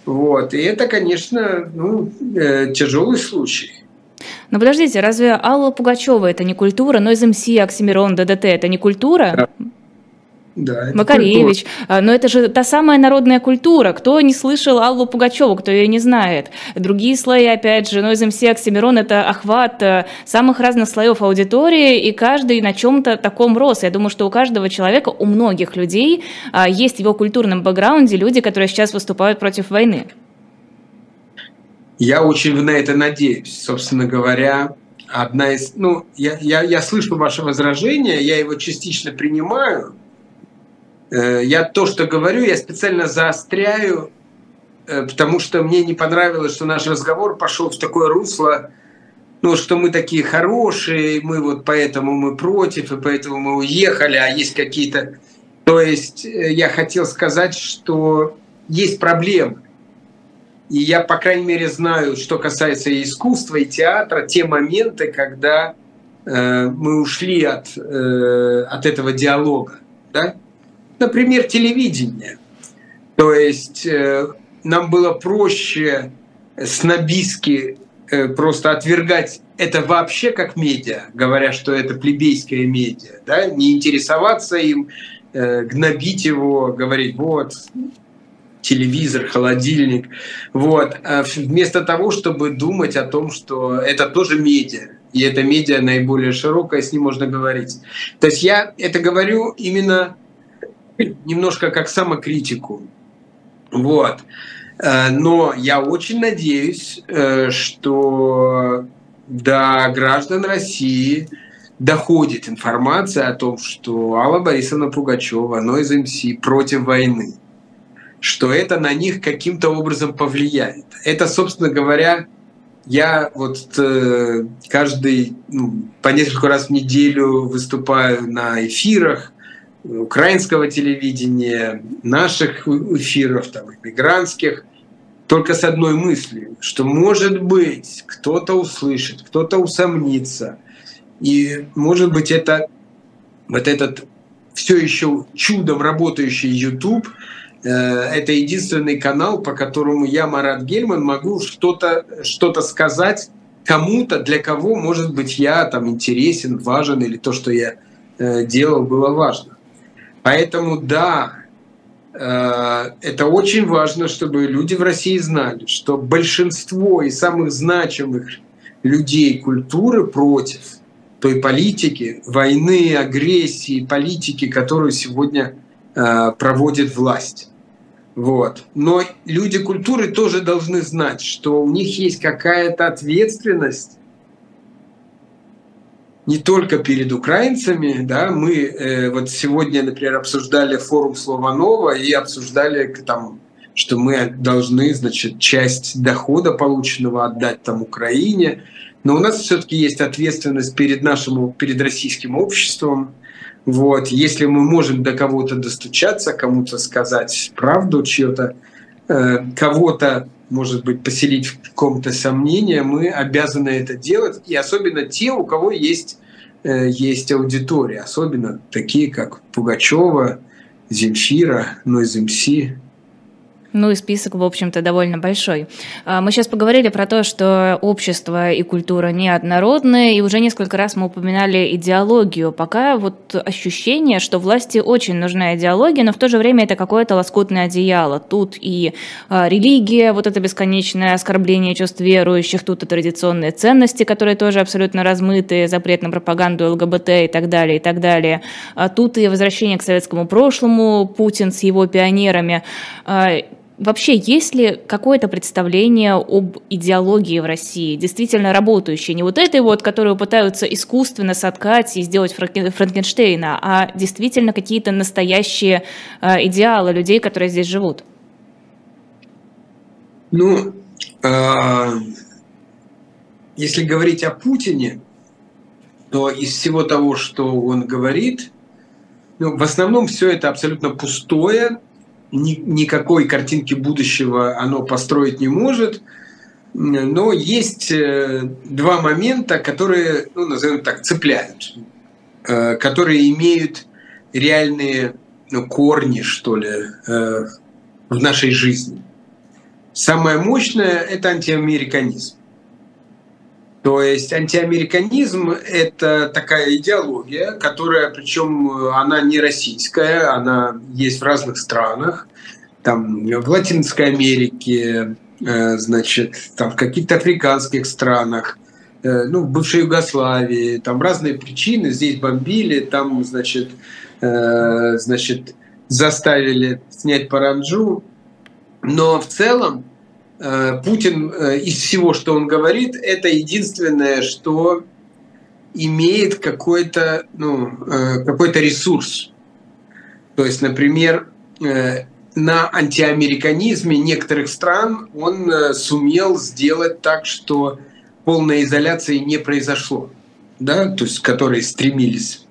Вот. И это, конечно, ну, э, тяжелый случай. Но подождите, разве Алла Пугачева это не культура? Но из МС, Оксимирон, ДДТ это не культура? Да. Да, Макаревич. Культура. Но это же та самая народная культура. Кто не слышал Аллу Пугачеву, кто ее не знает? Другие слои, опять же, но из МС Оксимирон это охват э, самых разных слоев аудитории, и каждый на чем-то таком рос. Я думаю, что у каждого человека, у многих людей а, есть в его культурном бэкграунде люди, которые сейчас выступают против войны. Я очень на это надеюсь. Собственно говоря, одна из... Ну, я, я, я слышу ваше возражение, я его частично принимаю. Я то, что говорю, я специально заостряю, потому что мне не понравилось, что наш разговор пошел в такое русло, ну, что мы такие хорошие, мы вот поэтому мы против, и поэтому мы уехали, а есть какие-то... То есть я хотел сказать, что есть проблемы. И я, по крайней мере, знаю, что касается и искусства, и театра, те моменты, когда э, мы ушли от, э, от этого диалога. Да? Например, телевидение. То есть э, нам было проще снобистски э, просто отвергать это вообще как медиа, говоря, что это плебейское медиа, да? не интересоваться им, э, гнобить его, говорить, вот, телевизор, холодильник. Вот. А вместо того, чтобы думать о том, что это тоже медиа, и это медиа наиболее широкое, с ним можно говорить. То есть я это говорю именно немножко как самокритику. Вот. Э, но я очень надеюсь, э, что до граждан России доходит информация о том, что Алла Борисовна Пугачева, одно из МС, против войны что это на них каким-то образом повлияет. Это, собственно говоря, я вот э, каждый, ну, по несколько раз в неделю выступаю на эфирах украинского телевидения, наших эфиров, там, иммигрантских, только с одной мыслью, что, может быть, кто-то услышит, кто-то усомнится, и, может быть, это вот этот все еще чудом работающий YouTube – Э, это единственный канал, по которому я, Марат Гельман, могу что-то что сказать кому-то, для кого, может быть, я там интересен, важен, или то, что я э, делал, было важно. Поэтому да, э, это очень важно, чтобы люди в России знали, что большинство и самых значимых людей культуры против той политики, войны, агрессии, политики, которую сегодня проводит власть. Вот. Но люди культуры тоже должны знать, что у них есть какая-то ответственность не только перед украинцами, да, мы э, вот сегодня, например, обсуждали форум Слованова и обсуждали там, что мы должны, значит, часть дохода полученного отдать там Украине, но у нас все-таки есть ответственность перед нашим, перед российским обществом, вот. Если мы можем до кого-то достучаться, кому-то сказать правду, чье-то, э, кого-то, может быть, поселить в каком-то сомнении, мы обязаны это делать. И особенно те, у кого есть, э, есть аудитория, особенно такие, как Пугачева, Земфира, Нойз МС, ну и список, в общем-то, довольно большой. А, мы сейчас поговорили про то, что общество и культура неоднородны, и уже несколько раз мы упоминали идеологию. Пока вот ощущение, что власти очень нужна идеология, но в то же время это какое-то лоскутное одеяло. Тут и а, религия, вот это бесконечное оскорбление чувств верующих, тут и традиционные ценности, которые тоже абсолютно размыты, запрет на пропаганду ЛГБТ и так далее, и так далее. А тут и возвращение к советскому прошлому, Путин с его пионерами. Вообще, есть ли какое-то представление об идеологии в России, действительно работающей? Не вот этой вот, которую пытаются искусственно соткать и сделать Франкенштейна, а действительно какие-то настоящие э, идеалы людей, которые здесь живут? Ну, э, если говорить о Путине, то из всего того, что он говорит, ну, в основном все это абсолютно пустое, ни, никакой картинки будущего оно построить не может. Но есть э, два момента, которые, ну, назовем так, цепляют, э, которые имеют реальные ну, корни, что ли, э, в нашей жизни. Самое мощное – это антиамериканизм. То есть антиамериканизм – это такая идеология, которая, причем она не российская, она есть в разных странах, там в Латинской Америке, э, значит, там в каких-то африканских странах, э, ну, в бывшей Югославии, там разные причины, здесь бомбили, там, значит, э, значит, заставили снять паранджу, но в целом Путин э, из всего, что он говорит, это единственное, что имеет какой-то ну, э, какой ресурс. То есть, например, э, на антиамериканизме некоторых стран он э, сумел сделать так, что полной изоляции не произошло, да, то есть которые стремились.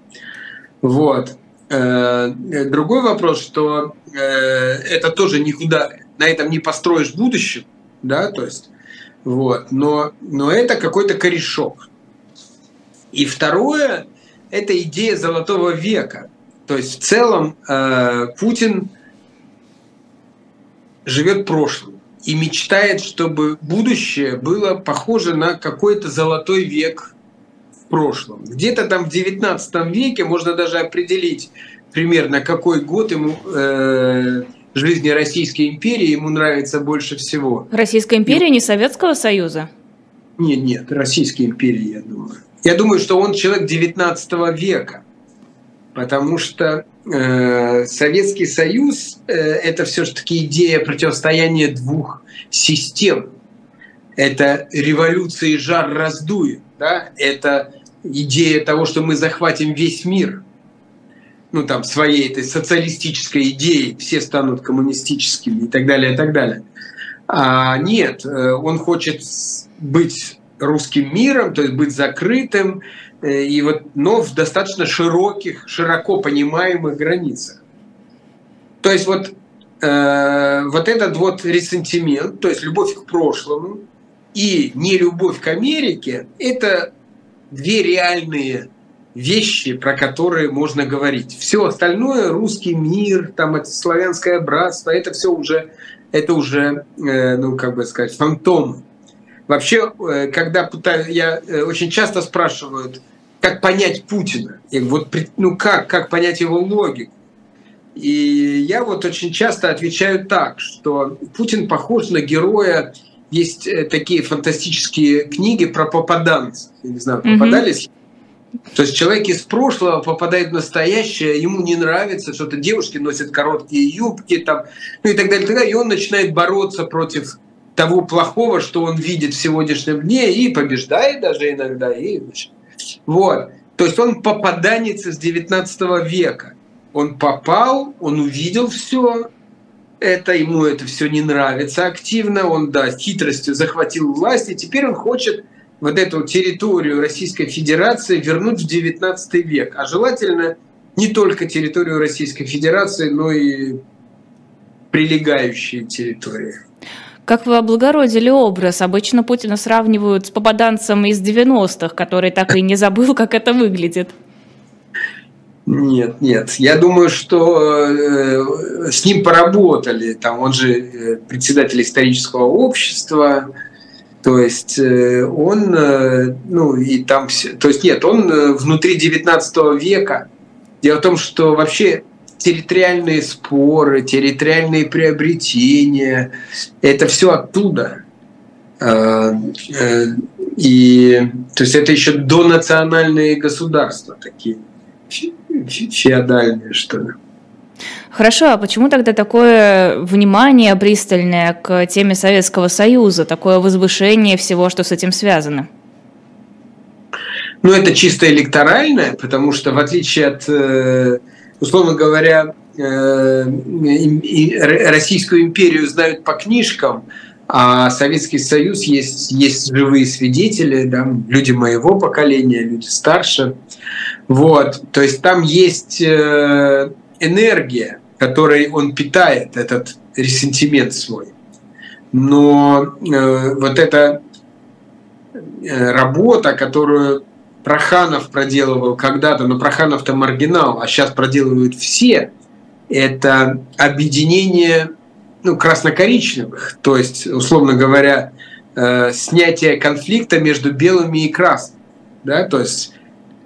Вот. Э, другой вопрос, что это тоже никуда, на этом не построишь будущее, да, то есть, вот, но, но это какой-то корешок. И второе, это идея золотого века. То есть в целом э, Путин живет прошлым и мечтает, чтобы будущее было похоже на какой-то золотой век в прошлом. Где-то там в 19 веке можно даже определить примерно какой год ему э, жизни Российской империи ему нравится больше всего. Российская империя, не Советского Союза? Нет, нет, Российской империи, я думаю. Я думаю, что он человек 19 века, потому что э, Советский Союз э, это все-таки идея противостояния двух систем. Это революция и жар раздует, да? это идея того, что мы захватим весь мир, ну там своей этой социалистической идеей, все станут коммунистическими и так далее, и так далее. А нет, э, он хочет быть русским миром, то есть быть закрытым, э, и вот, но в достаточно широких, широко понимаемых границах. То есть вот, э, вот этот вот ресентимент, то есть любовь к прошлому и не любовь к Америке, это две реальные вещи, про которые можно говорить. Все остальное, русский мир, там это славянское братство, это все уже, это уже, э, ну как бы сказать, фантомы. Вообще, э, когда пытаюсь, я э, очень часто спрашивают, как понять Путина, и вот, ну как, как понять его логику. И я вот очень часто отвечаю так, что Путин похож на героя, есть э, такие фантастические книги про попаданцев. Я не знаю, попадались. Mm-hmm. То есть человек из прошлого попадает в настоящее, ему не нравится, что-то девушки носят короткие юбки, там, ну и так далее, и так далее, и он начинает бороться против того плохого, что он видит в сегодняшнем дне, и побеждает даже иногда. И, вот. То есть он попаданец из 19 века. Он попал, он увидел все, это ему это все не нравится активно, он, да, хитростью захватил власть, и теперь он хочет вот эту территорию Российской Федерации вернуть в 19 век. А желательно не только территорию Российской Федерации, но и прилегающие территории. Как вы облагородили образ? Обычно Путина сравнивают с попаданцем из 90-х, который так и не забыл, как это выглядит. Нет, нет. Я думаю, что э, с ним поработали. Там он же э, председатель исторического общества. То есть э, он, э, ну и там, то есть нет, он э, внутри 19 века. Дело в том, что вообще территориальные споры, территориальные приобретения, это все оттуда. И то есть это еще донациональные государства такие, феодальные, что ли. Хорошо, а почему тогда такое внимание пристальное к теме Советского Союза, такое возвышение всего, что с этим связано? Ну, это чисто электоральное, потому что в отличие от э, условно говоря, э, Российскую империю знают по книжкам, а Советский Союз есть, есть живые свидетели, да, люди моего поколения, люди старше. Вот, то есть там есть э, энергия, которой он питает этот ресентимент свой. Но э, вот эта работа, которую Проханов проделывал когда-то, но Проханов-то маргинал, а сейчас проделывают все, это объединение ну, красно-коричневых, то есть, условно говоря, э, снятие конфликта между белыми и красными. Да? То, есть, э,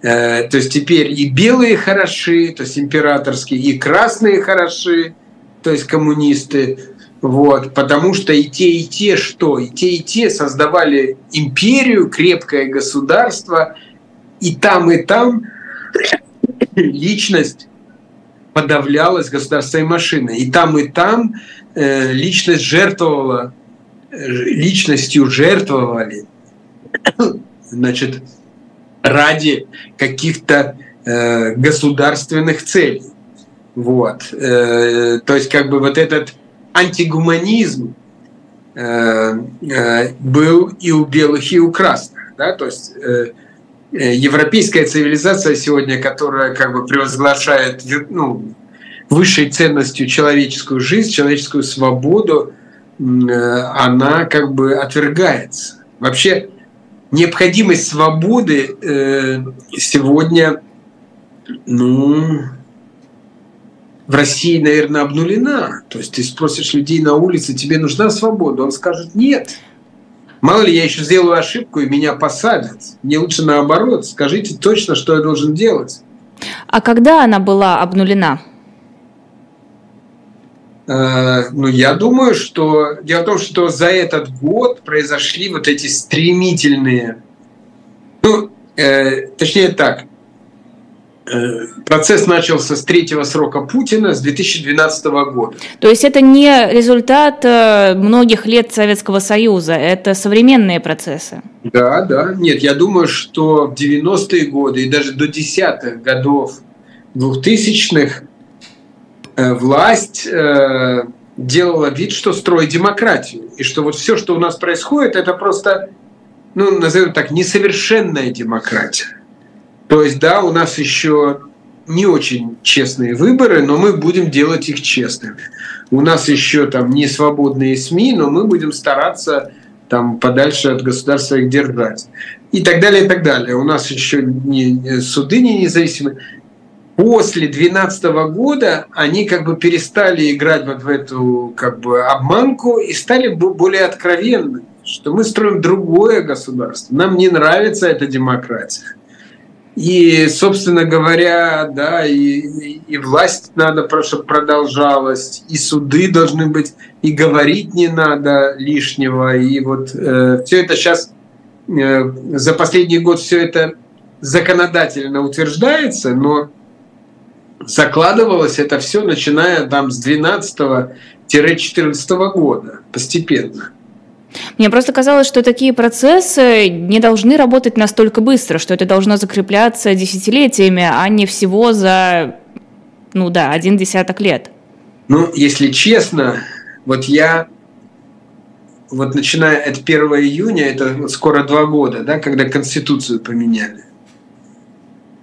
то есть теперь и белые хороши, то есть императорские, и красные хороши, то есть коммунисты. Вот, потому что и те, и те что? И те, и те создавали империю, крепкое государство – и там, и там личность подавлялась государственной машиной. И там, и там э, личность жертвовала, э, личностью жертвовали, значит, ради каких-то э, государственных целей. Вот. Э, то есть как бы вот этот антигуманизм э, э, был и у белых, и у красных. Да? То есть европейская цивилизация сегодня, которая как бы превозглашает ну, высшей ценностью человеческую жизнь, человеческую свободу, она как бы отвергается. Вообще необходимость свободы сегодня, ну, в России, наверное, обнулена. То есть ты спросишь людей на улице, тебе нужна свобода? Он скажет нет. Мало ли, я еще сделаю ошибку, и меня посадят. Мне лучше наоборот. Скажите точно, что я должен делать. А когда она была обнулена? Э, ну, я думаю, что... Дело в том, что за этот год произошли вот эти стремительные... Ну, э, точнее так, Э, процесс начался с третьего срока Путина с 2012 года. То есть это не результат э, многих лет Советского Союза, это современные процессы? Да, да. Нет, я думаю, что в 90-е годы и даже до десятых годов 2000-х э, власть делала вид, что строит демократию. И что вот все, что у нас происходит, это просто, ну, назовем так, несовершенная демократия. То есть, да, у нас еще не очень честные выборы, но мы будем делать их честными. У нас еще там не свободные СМИ, но мы будем стараться там подальше от государства их держать. И так далее, и так далее. У нас еще не, суды не независимые. После 2012 года они как бы перестали играть вот в эту как бы обманку и стали более откровенны, что мы строим другое государство. Нам не нравится эта демократия. И, собственно говоря, да, и, и власть надо, чтобы продолжалась, и суды должны быть, и говорить не надо лишнего. И вот э, все это сейчас, э, за последний год все это законодательно утверждается, но закладывалось это все, начиная там с 12-14 года постепенно. Мне просто казалось, что такие процессы не должны работать настолько быстро, что это должно закрепляться десятилетиями, а не всего за, ну да, один десяток лет. Ну, если честно, вот я вот начиная от 1 июня, это скоро два года, да, когда Конституцию поменяли.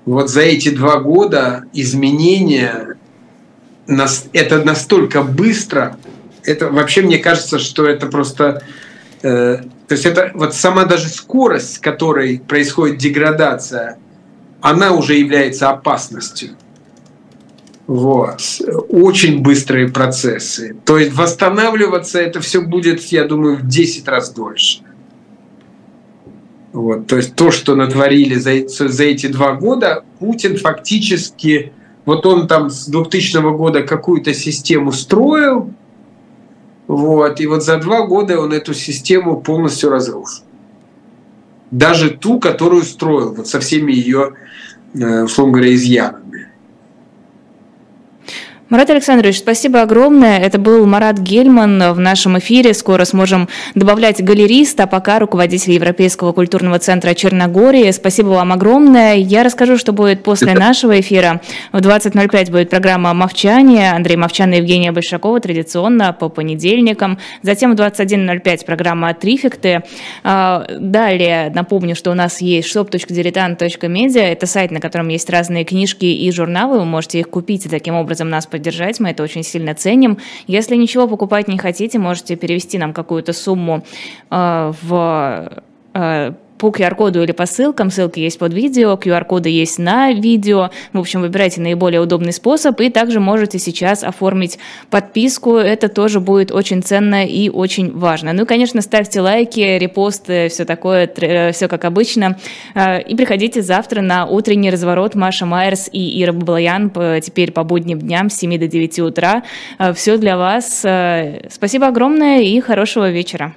Вот за эти два года изменения это настолько быстро, это вообще мне кажется, что это просто Э, то есть это вот сама даже скорость, с которой происходит деградация, она уже является опасностью. Вот. Очень быстрые процессы. То есть восстанавливаться это все будет, я думаю, в 10 раз дольше. Вот. То есть то, что натворили за, за эти два года, Путин фактически, вот он там с 2000 года какую-то систему строил, вот. И вот за два года он эту систему полностью разрушил. Даже ту, которую строил, вот со всеми ее, э, условно говоря, изъянами. Марат Александрович, спасибо огромное. Это был Марат Гельман в нашем эфире. Скоро сможем добавлять галерист, а пока руководитель Европейского культурного центра Черногории. Спасибо вам огромное. Я расскажу, что будет после нашего эфира. В 20.05 будет программа «Мовчание». Андрей Мовчан и Евгения Большакова традиционно по понедельникам. Затем в 21.05 программа «Трифекты». А, далее напомню, что у нас есть shop.diletant.media. Это сайт, на котором есть разные книжки и журналы. Вы можете их купить и таким образом нас поддержать, мы это очень сильно ценим. Если ничего покупать не хотите, можете перевести нам какую-то сумму э, в э, по QR-коду или по ссылкам. Ссылки есть под видео, QR-коды есть на видео. В общем, выбирайте наиболее удобный способ. И также можете сейчас оформить подписку. Это тоже будет очень ценно и очень важно. Ну и, конечно, ставьте лайки, репосты, все такое, все как обычно. А, и приходите завтра на утренний разворот Маша Майерс и Ира Баблоян теперь по будним дням с 7 до 9 утра. А, все для вас. А, спасибо огромное и хорошего вечера.